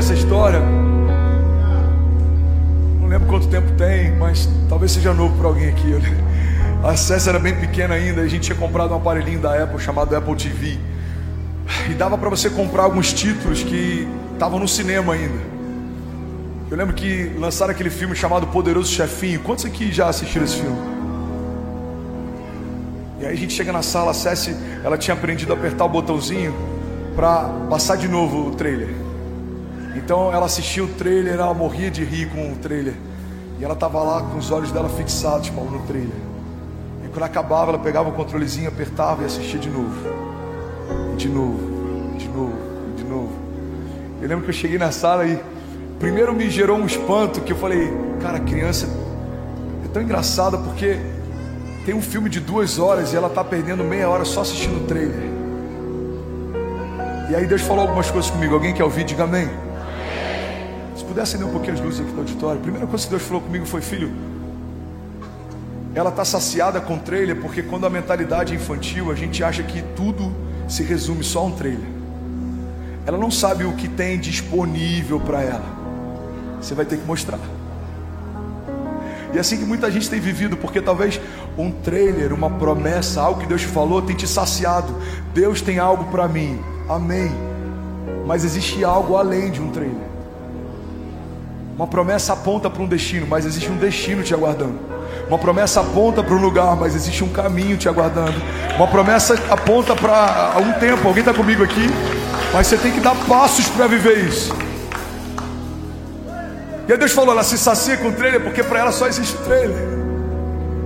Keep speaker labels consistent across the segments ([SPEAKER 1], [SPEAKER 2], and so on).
[SPEAKER 1] essa história. Não lembro quanto tempo tem, mas talvez seja novo para alguém aqui. A acesso era bem pequena ainda. A gente tinha comprado um aparelhinho da Apple chamado Apple TV. E dava para você comprar alguns títulos que estavam no cinema ainda. Eu lembro que lançaram aquele filme chamado Poderoso Chefinho. Quantos aqui já assistiram esse filme? E aí a gente chega na sala, a Cessi, ela tinha aprendido a apertar o botãozinho para passar de novo o trailer. Então ela assistia o trailer, ela morria de rir com o trailer. E ela estava lá com os olhos dela fixados, Paulo, no trailer. E quando acabava, ela pegava o controlezinho, apertava e assistia de novo. E de novo, de novo, de novo. Eu lembro que eu cheguei na sala e primeiro me gerou um espanto que eu falei, cara, criança é tão engraçada porque tem um filme de duas horas e ela está perdendo meia hora só assistindo o trailer. E aí Deus falou algumas coisas comigo. Alguém quer ouvir? Diga amém. Puder acender um pouquinho as luzes aqui do auditório. A primeira coisa que Deus falou comigo foi: Filho, ela está saciada com trailer porque quando a mentalidade é infantil, a gente acha que tudo se resume só a um trailer. Ela não sabe o que tem disponível para ela. Você vai ter que mostrar. E é assim que muita gente tem vivido, porque talvez um trailer, uma promessa, algo que Deus falou, tem te saciado. Deus tem algo para mim. Amém. Mas existe algo além de um trailer. Uma promessa aponta para um destino, mas existe um destino te aguardando. Uma promessa aponta para um lugar, mas existe um caminho te aguardando. Uma promessa aponta para um tempo. Alguém está comigo aqui? Mas você tem que dar passos para viver isso. E aí Deus falou: ela se sacia com trailer porque para ela só existe trailer.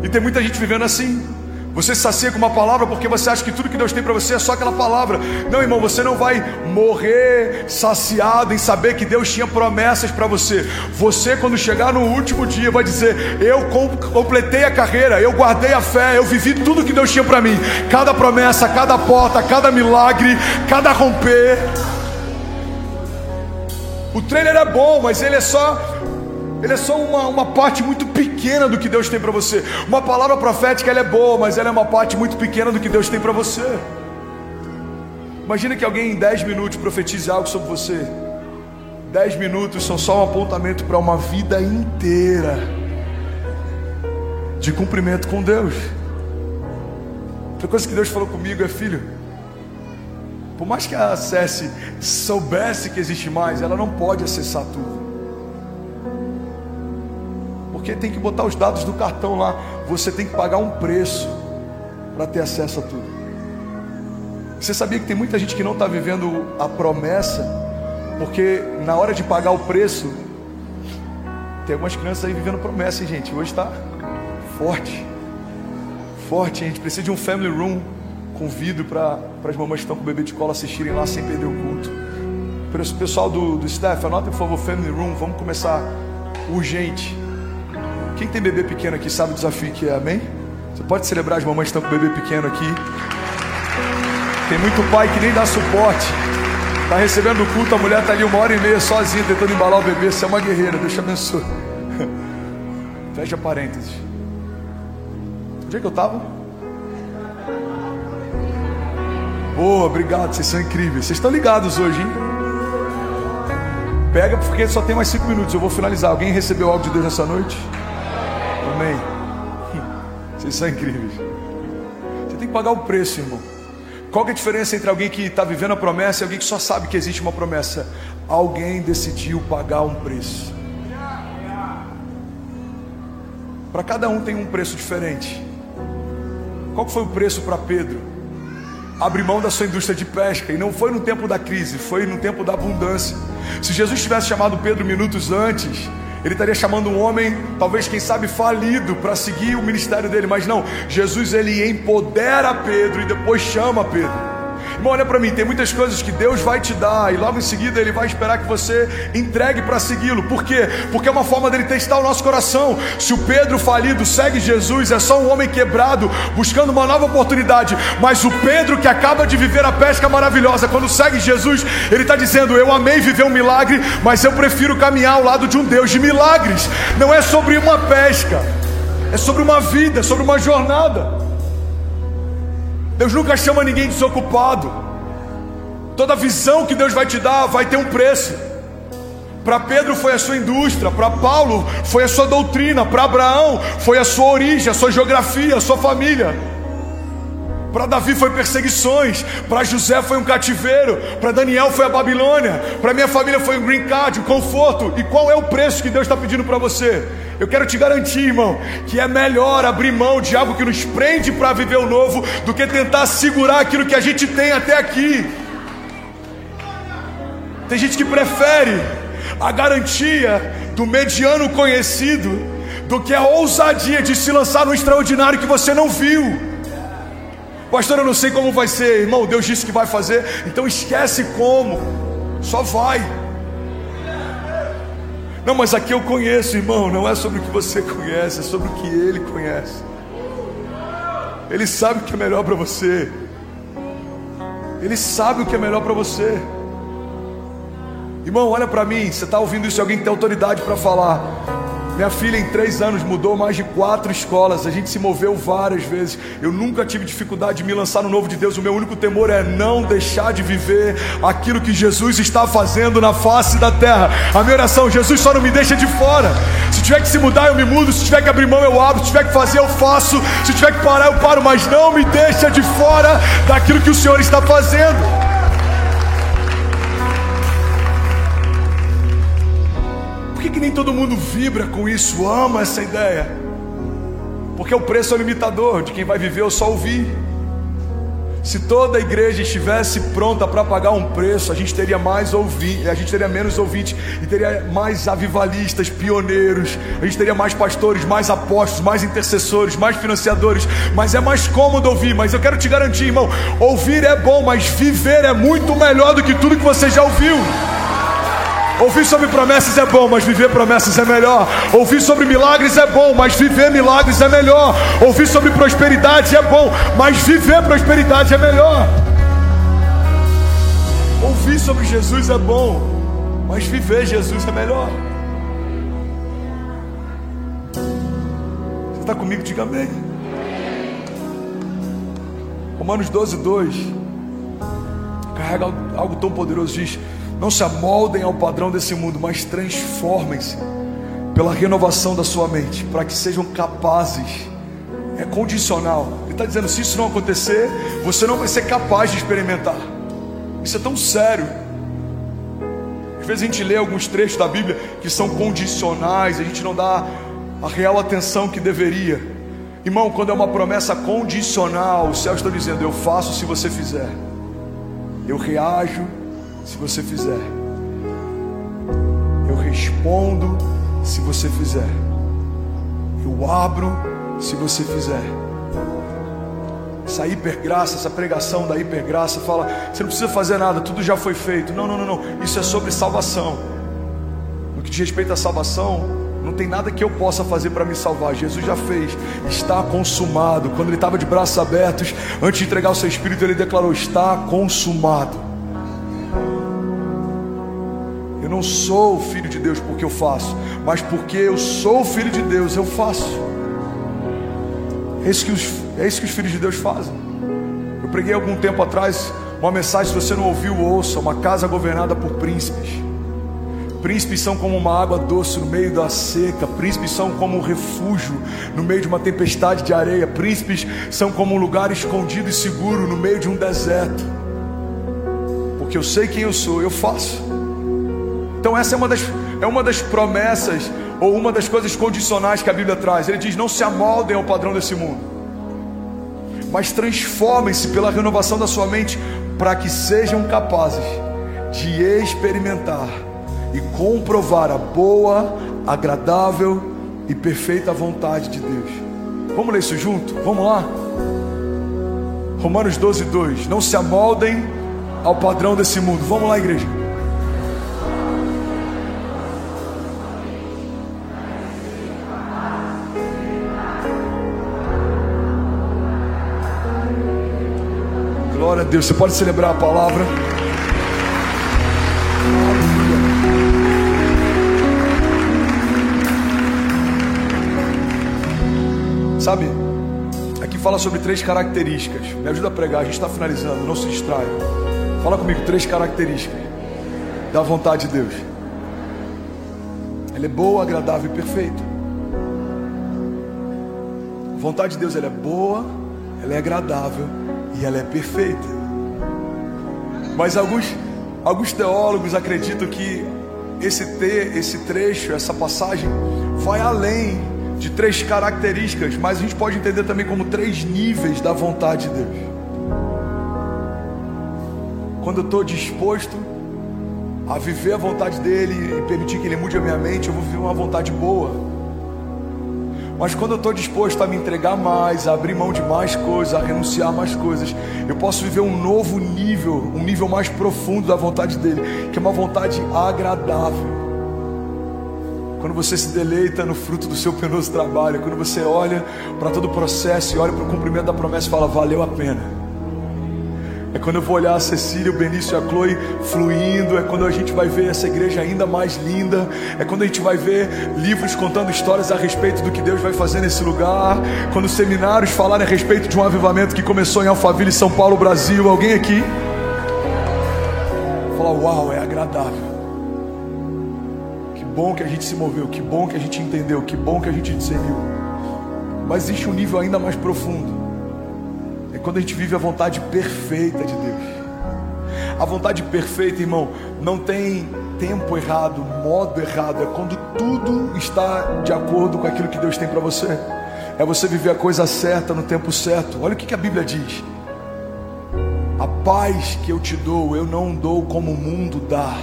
[SPEAKER 1] E tem muita gente vivendo assim. Você sacia com uma palavra porque você acha que tudo que Deus tem para você é só aquela palavra. Não, irmão, você não vai morrer saciado em saber que Deus tinha promessas para você. Você, quando chegar no último dia, vai dizer: Eu completei a carreira, eu guardei a fé, eu vivi tudo que Deus tinha para mim. Cada promessa, cada porta, cada milagre, cada romper. O trailer é bom, mas ele é só ele é só uma, uma parte muito pequena do que Deus tem para você. Uma palavra profética ela é boa, mas ela é uma parte muito pequena do que Deus tem para você. Imagina que alguém em 10 minutos profetize algo sobre você. 10 minutos são só um apontamento para uma vida inteira de cumprimento com Deus. Outra coisa que Deus falou comigo é: filho, por mais que a acesse soubesse que existe mais, ela não pode acessar tudo porque tem que botar os dados do cartão lá. Você tem que pagar um preço para ter acesso a tudo. Você sabia que tem muita gente que não está vivendo a promessa, porque na hora de pagar o preço, tem algumas crianças aí vivendo promessa, hein, gente? Hoje está forte, forte. A gente precisa de um family room com vidro para as mamães que estão com o bebê de cola assistirem lá sem perder o culto. Pessoal do, do staff, anotem por favor, family room. Vamos começar urgente. Quem tem bebê pequeno aqui sabe o desafio que é, amém? Você pode celebrar as mamães que estão com bebê pequeno aqui. Tem muito pai que nem dá suporte. Está recebendo o culto, a mulher está ali uma hora e meia sozinha tentando embalar o bebê. Você é uma guerreira, Deus te abençoe. Fecha parênteses. Onde é que eu estava? Boa, obrigado, vocês são incríveis. Vocês estão ligados hoje, hein? Pega porque só tem mais cinco minutos. Eu vou finalizar. Alguém recebeu algo de Deus nessa noite? Amém. Vocês são incríveis. Você tem que pagar o preço, irmão. Qual é a diferença entre alguém que está vivendo a promessa e alguém que só sabe que existe uma promessa? Alguém decidiu pagar um preço. Para cada um tem um preço diferente. Qual foi o preço para Pedro? Abrir mão da sua indústria de pesca. E não foi no tempo da crise, foi no tempo da abundância. Se Jesus tivesse chamado Pedro minutos antes, ele estaria chamando um homem, talvez quem sabe falido, para seguir o ministério dele, mas não, Jesus ele empodera Pedro e depois chama Pedro. Irmão, olha para mim, tem muitas coisas que Deus vai te dar e logo em seguida Ele vai esperar que você entregue para segui-lo. Por quê? Porque é uma forma dele testar o nosso coração. Se o Pedro falido segue Jesus, é só um homem quebrado buscando uma nova oportunidade. Mas o Pedro que acaba de viver a pesca maravilhosa, quando segue Jesus, ele está dizendo: Eu amei viver um milagre, mas eu prefiro caminhar ao lado de um Deus de milagres. Não é sobre uma pesca, é sobre uma vida, é sobre uma jornada. Deus nunca chama ninguém desocupado. Toda visão que Deus vai te dar vai ter um preço. Para Pedro foi a sua indústria, para Paulo foi a sua doutrina, para Abraão foi a sua origem, a sua geografia, a sua família. Para Davi foi perseguições, para José foi um cativeiro, para Daniel foi a Babilônia, para minha família foi um green card, um conforto. E qual é o preço que Deus está pedindo para você? Eu quero te garantir, irmão, que é melhor abrir mão de algo que nos prende para viver o novo do que tentar segurar aquilo que a gente tem até aqui. Tem gente que prefere a garantia do mediano conhecido do que a ousadia de se lançar no extraordinário que você não viu. Pastor, eu não sei como vai ser, irmão. Deus disse que vai fazer, então esquece como, só vai. Não, mas aqui eu conheço, irmão. Não é sobre o que você conhece, é sobre o que Ele conhece. Ele sabe o que é melhor para você. Ele sabe o que é melhor para você. Irmão, olha para mim. Você está ouvindo isso? Alguém tem autoridade para falar. Minha filha, em três anos, mudou mais de quatro escolas. A gente se moveu várias vezes. Eu nunca tive dificuldade de me lançar no novo de Deus. O meu único temor é não deixar de viver aquilo que Jesus está fazendo na face da terra. A minha oração, Jesus só não me deixa de fora. Se tiver que se mudar, eu me mudo. Se tiver que abrir mão, eu abro. Se tiver que fazer, eu faço. Se tiver que parar, eu paro. Mas não me deixa de fora daquilo que o Senhor está fazendo. Nem todo mundo vibra com isso, ama essa ideia? Porque o preço é limitador de quem vai viver eu só ouvir. Se toda a igreja estivesse pronta para pagar um preço, a gente teria mais ouvinte, a gente teria menos ouvintes e teria mais avivalistas, pioneiros, a gente teria mais pastores, mais apóstolos, mais intercessores, mais financiadores, mas é mais cômodo ouvir, mas eu quero te garantir, irmão, ouvir é bom, mas viver é muito melhor do que tudo que você já ouviu. Ouvir sobre promessas é bom, mas viver promessas é melhor. Ouvir sobre milagres é bom, mas viver milagres é melhor. Ouvir sobre prosperidade é bom, mas viver prosperidade é melhor. Ouvir sobre Jesus é bom, mas viver Jesus é melhor. Você está comigo? Diga amém. Romanos 12, 2 carrega algo tão poderoso, diz não se amoldem ao padrão desse mundo, mas transformem-se pela renovação da sua mente, para que sejam capazes. É condicional. Ele está dizendo: se isso não acontecer, você não vai ser capaz de experimentar. Isso é tão sério. Às vezes a gente lê alguns trechos da Bíblia que são condicionais, a gente não dá a real atenção que deveria. Irmão, quando é uma promessa condicional, o céu está dizendo: Eu faço se você fizer, eu reajo se você fizer. Eu respondo se você fizer. Eu abro se você fizer. Essa hipergraça, essa pregação da hipergraça fala: você não precisa fazer nada, tudo já foi feito. Não, não, não, não. Isso é sobre salvação. No que diz respeito à salvação, não tem nada que eu possa fazer para me salvar. Jesus já fez, está consumado. Quando ele estava de braços abertos, antes de entregar o seu espírito, ele declarou: está consumado. Não sou filho de Deus porque eu faço, mas porque eu sou filho de Deus, eu faço. É isso que os, é isso que os filhos de Deus fazem. Eu preguei algum tempo atrás uma mensagem, se você não ouviu, ouça: uma casa governada por príncipes. Príncipes são como uma água doce no meio da seca, príncipes são como um refúgio no meio de uma tempestade de areia, príncipes são como um lugar escondido e seguro no meio de um deserto. Porque eu sei quem eu sou, eu faço. Então, essa é uma, das, é uma das promessas, ou uma das coisas condicionais que a Bíblia traz. Ele diz: não se amoldem ao padrão desse mundo, mas transformem-se pela renovação da sua mente, para que sejam capazes de experimentar e comprovar a boa, agradável e perfeita vontade de Deus. Vamos ler isso junto? Vamos lá? Romanos 12, 2. Não se amoldem ao padrão desse mundo. Vamos lá, igreja. A Deus. Você pode celebrar a palavra. Sabe, aqui fala sobre três características. Me ajuda a pregar, a gente está finalizando, não se distraia. Fala comigo, três características da vontade de Deus. ela é boa, agradável e perfeita. A vontade de Deus ela é boa, ela é agradável e ela é perfeita. Mas alguns, alguns teólogos acreditam que esse, te, esse trecho, essa passagem, vai além de três características, mas a gente pode entender também como três níveis da vontade de Deus. Quando eu estou disposto a viver a vontade dele e permitir que ele mude a minha mente, eu vou viver uma vontade boa. Mas quando eu estou disposto a me entregar mais, a abrir mão de mais coisas, a renunciar a mais coisas, eu posso viver um novo nível, um nível mais profundo da vontade dele, que é uma vontade agradável. Quando você se deleita no fruto do seu penoso trabalho, quando você olha para todo o processo e olha para o cumprimento da promessa e fala, valeu a pena. É quando eu vou olhar a Cecília, o Benício e a Chloe fluindo. É quando a gente vai ver essa igreja ainda mais linda. É quando a gente vai ver livros contando histórias a respeito do que Deus vai fazer nesse lugar. Quando seminários falarem a respeito de um avivamento que começou em Alphaville, São Paulo, Brasil. Alguém aqui? Fala, uau, é agradável. Que bom que a gente se moveu. Que bom que a gente entendeu. Que bom que a gente discerniu. Mas existe um nível ainda mais profundo quando a gente vive a vontade perfeita de Deus. A vontade perfeita, irmão, não tem tempo errado, modo errado, é quando tudo está de acordo com aquilo que Deus tem para você. É você viver a coisa certa no tempo certo. Olha o que, a Bíblia diz: A paz que eu te dou, eu não dou como o mundo dá.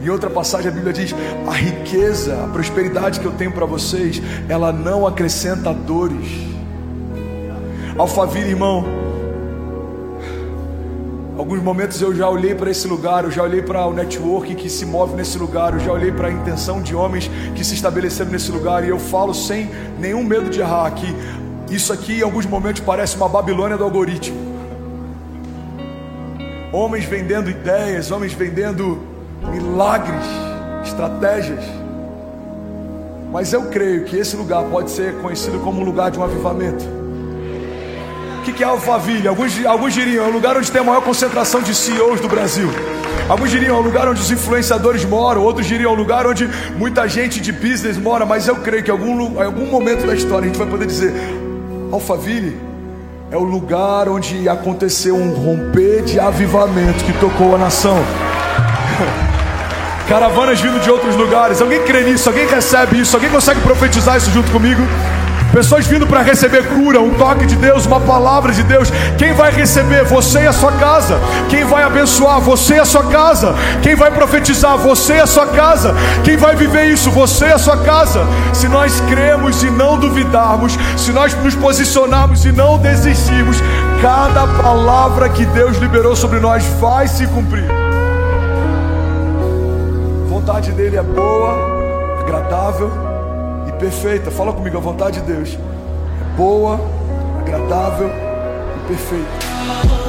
[SPEAKER 1] Em outra passagem a Bíblia diz: a riqueza, a prosperidade que eu tenho para vocês, ela não acrescenta dores. Alphaville, irmão. Alguns momentos eu já olhei para esse lugar, eu já olhei para o network que se move nesse lugar, eu já olhei para a intenção de homens que se estabeleceram nesse lugar, e eu falo sem nenhum medo de errar que isso aqui em alguns momentos parece uma Babilônia do algoritmo. Homens vendendo ideias, homens vendendo milagres, estratégias. Mas eu creio que esse lugar pode ser conhecido como um lugar de um avivamento. Que, que é Alphaville? Alguns, alguns diriam, é o lugar onde tem a maior concentração de CEOs do Brasil. Alguns diriam, é o lugar onde os influenciadores moram. Outros diriam, é o lugar onde muita gente de business mora. Mas eu creio que em algum, em algum momento da história a gente vai poder dizer: Alphaville é o lugar onde aconteceu um romper de avivamento que tocou a nação. Caravanas vindo de outros lugares. Alguém crê nisso? Alguém recebe isso? Alguém consegue profetizar isso junto comigo? Pessoas vindo para receber cura, um toque de Deus, uma palavra de Deus. Quem vai receber? Você e a sua casa. Quem vai abençoar? Você e a sua casa. Quem vai profetizar? Você e a sua casa. Quem vai viver isso? Você e a sua casa. Se nós cremos e não duvidarmos, se nós nos posicionarmos e não desistirmos, cada palavra que Deus liberou sobre nós vai se cumprir. A vontade dele é boa, agradável perfeita. Fala comigo, a vontade de Deus é boa, agradável e perfeita.